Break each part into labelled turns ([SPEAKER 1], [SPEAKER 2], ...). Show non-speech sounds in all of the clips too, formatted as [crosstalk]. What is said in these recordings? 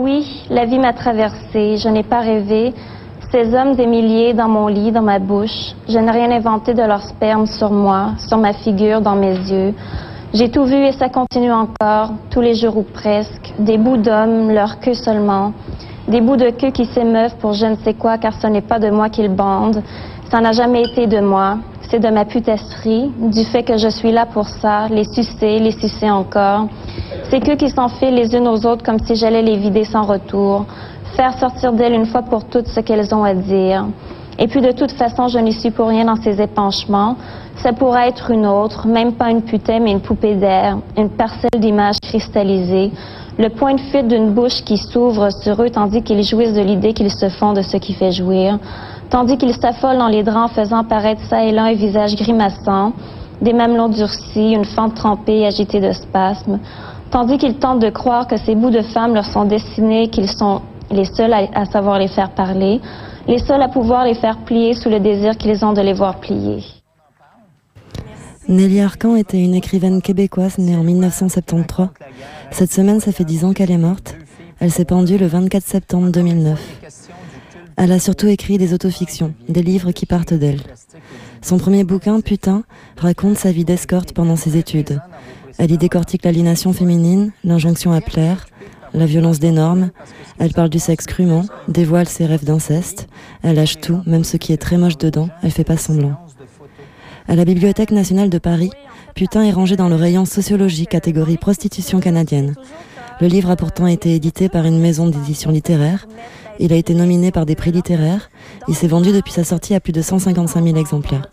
[SPEAKER 1] Oui, la vie m'a traversée, je n'ai pas rêvé. Ces hommes des milliers dans mon lit, dans ma bouche, je n'ai rien inventé de leur sperme sur moi, sur ma figure, dans mes yeux. J'ai tout vu et ça continue encore, tous les jours ou presque. Des bouts d'hommes, leur queue seulement. Des bouts de queue qui s'émeuvent pour je ne sais quoi, car ce n'est pas de moi qu'ils bandent. Ça n'a jamais été de moi. C'est de ma putesserie, du fait que je suis là pour ça, les sucer, les sucer encore. C'est qu'eux qui s'enfilent les unes aux autres comme si j'allais les vider sans retour. Faire sortir d'elles une fois pour toutes ce qu'elles ont à dire. Et puis de toute façon, je n'y suis pour rien dans ces épanchements. Ça pourrait être une autre, même pas une putain, mais une poupée d'air, une parcelle d'images cristallisées, le point de fuite d'une bouche qui s'ouvre sur eux tandis qu'ils jouissent de l'idée qu'ils se font de ce qui fait jouir, tandis qu'ils s'affolent dans les draps en faisant paraître ça et là un visage grimaçant, des mamelons durcis, une fente trempée agitée de spasmes, tandis qu'ils tentent de croire que ces bouts de femmes leur sont destinés, qu'ils sont les seuls à, à savoir les faire parler, les seuls à pouvoir les faire plier sous le désir qu'ils ont de les voir plier.
[SPEAKER 2] Nelly Arcan était une écrivaine québécoise née en 1973. Cette semaine, ça fait dix ans qu'elle est morte. Elle s'est pendue le 24 septembre 2009. Elle a surtout écrit des autofictions, des livres qui partent d'elle. Son premier bouquin, Putain, raconte sa vie d'escorte pendant ses études. Elle y décortique l'aliénation féminine, l'injonction à plaire, la violence des normes. Elle parle du sexe crûment, dévoile ses rêves d'inceste. Elle lâche tout, même ce qui est très moche dedans, elle fait pas semblant. À la Bibliothèque nationale de Paris, Putain est rangé dans le rayon sociologie catégorie prostitution canadienne. Le livre a pourtant été édité par une maison d'édition littéraire. Il a été nominé par des prix littéraires. Il s'est vendu depuis sa sortie à plus de 155 000 exemplaires.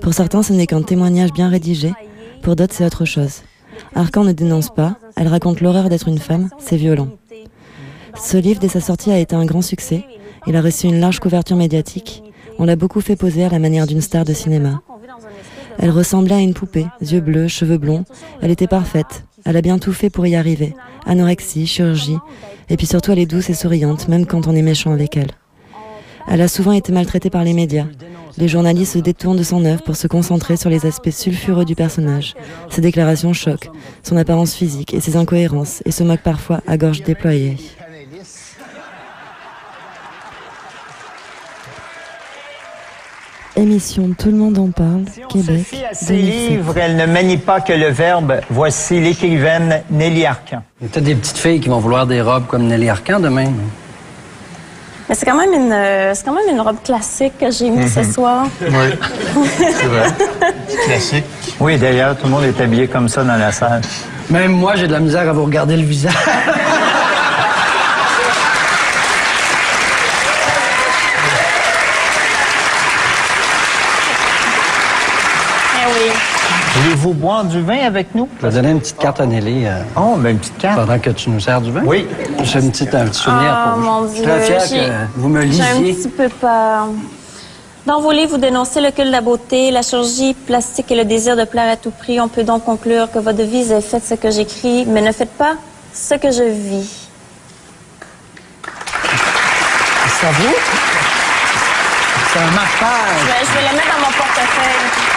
[SPEAKER 2] Pour certains, ce n'est qu'un témoignage bien rédigé. Pour d'autres, c'est autre chose. Arcan ne dénonce pas. Elle raconte l'horreur d'être une femme. C'est violent. Ce livre, dès sa sortie, a été un grand succès. Il a reçu une large couverture médiatique. On l'a beaucoup fait poser à la manière d'une star de cinéma. Elle ressemblait à une poupée, yeux bleus, cheveux blonds. Elle était parfaite. Elle a bien tout fait pour y arriver. Anorexie, chirurgie. Et puis surtout, elle est douce et souriante, même quand on est méchant avec elle. Elle a souvent été maltraitée par les médias. Les journalistes se détournent de son œuvre pour se concentrer sur les aspects sulfureux du personnage. Ses déclarations choquent, son apparence physique et ses incohérences, et se moquent parfois à gorge déployée. Émission Tout le monde en parle, Québec.
[SPEAKER 3] Sophie à ses livres, elle ne manie pas que le verbe. Voici l'écrivaine Nelly Arcan.
[SPEAKER 4] Il y a peut-être des petites filles qui vont vouloir des robes comme Nelly Arcan demain.
[SPEAKER 1] Mais c'est quand même une, euh, c'est quand même une robe classique que j'ai mis ce soir.
[SPEAKER 5] Oui, c'est vrai. Classique.
[SPEAKER 3] Oui, d'ailleurs, tout le monde est habillé comme ça dans la salle.
[SPEAKER 4] Même moi, j'ai de la misère à vous regarder le visage. [laughs]
[SPEAKER 1] Eh oui.
[SPEAKER 3] Voulez-vous boire du vin avec nous?
[SPEAKER 4] Je vais donner une petite carte à Nelly euh,
[SPEAKER 3] Oh, ben une petite carte.
[SPEAKER 4] pendant que tu nous sers du vin.
[SPEAKER 3] Oui.
[SPEAKER 4] J'ai une petite, un petit souvenir
[SPEAKER 1] Oh,
[SPEAKER 4] pour vous.
[SPEAKER 1] mon
[SPEAKER 4] Je suis
[SPEAKER 1] Dieu,
[SPEAKER 4] très fier
[SPEAKER 1] j'ai-
[SPEAKER 4] que vous me
[SPEAKER 1] J'ai un
[SPEAKER 4] lisiez.
[SPEAKER 1] petit peu peur. Dans vos livres, vous dénoncez le culte de la beauté, la chirurgie plastique et le désir de plaire à tout prix. On peut donc conclure que votre devise est faites ce que j'écris, mais ne faites pas ce que je vis.
[SPEAKER 3] Ça vous? C'est un marquage.
[SPEAKER 1] Je vais, je vais le mettre dans mon portefeuille.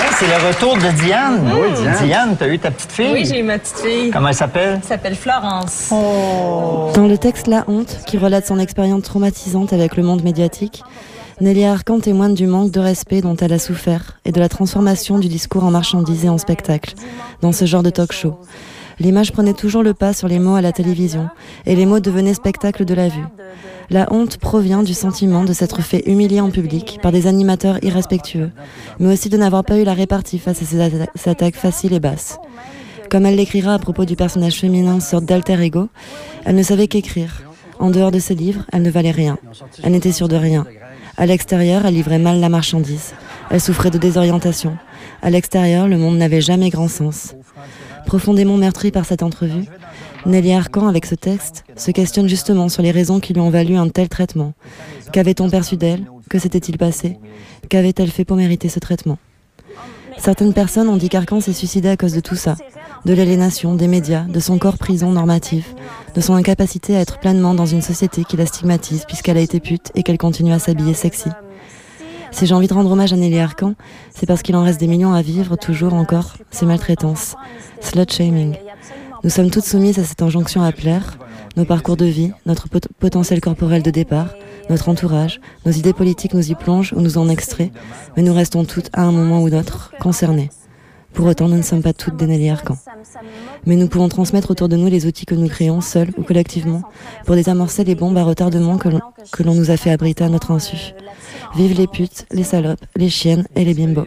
[SPEAKER 3] Hey, c'est le retour de Diane.
[SPEAKER 4] Oui, Diane.
[SPEAKER 3] Diane, t'as eu ta petite fille?
[SPEAKER 6] Oui, j'ai eu ma petite fille.
[SPEAKER 3] Comment elle s'appelle?
[SPEAKER 6] Elle s'appelle Florence.
[SPEAKER 2] Dans le texte La honte, qui relate son expérience traumatisante avec le monde médiatique, Nelly Arcan témoigne du manque de respect dont elle a souffert et de la transformation du discours en marchandise et en spectacle dans ce genre de talk show. L'image prenait toujours le pas sur les mots à la télévision et les mots devenaient spectacle de la vue. La honte provient du sentiment de s'être fait humilier en public par des animateurs irrespectueux, mais aussi de n'avoir pas eu la répartie face à ces, atta- ces attaques faciles et basses. Comme elle l'écrira à propos du personnage féminin, sorte d'alter ego, elle ne savait qu'écrire. En dehors de ses livres, elle ne valait rien. Elle n'était sûre de rien. À l'extérieur, elle livrait mal la marchandise. Elle souffrait de désorientation. À l'extérieur, le monde n'avait jamais grand sens. Profondément meurtrie par cette entrevue, Nelly Arcan, avec ce texte, se questionne justement sur les raisons qui lui ont valu un tel traitement. Qu'avait-on perçu d'elle? Que s'était-il passé? Qu'avait-elle fait pour mériter ce traitement? Certaines personnes ont dit qu'Arcan s'est suicidé à cause de tout ça, de l'aliénation, des médias, de son corps prison normatif, de son incapacité à être pleinement dans une société qui la stigmatise puisqu'elle a été pute et qu'elle continue à s'habiller sexy. Si j'ai envie de rendre hommage à Nelly Arcan, c'est parce qu'il en reste des millions à vivre toujours encore ces maltraitances, slut shaming. Nous sommes toutes soumises à cette injonction à plaire, nos parcours de vie, notre pot potentiel corporel de départ, notre entourage, nos idées politiques nous y plongent ou nous en extraient, mais nous restons toutes, à un moment ou d'autre, concernées. Pour autant, nous ne sommes pas toutes des Nelly Arcan. Mais nous pouvons transmettre autour de nous les outils que nous créons, seuls ou collectivement, pour désamorcer les bombes à retardement que l'on nous a fait abriter à notre insu. Vive les putes, les salopes, les chiennes et les bimbos.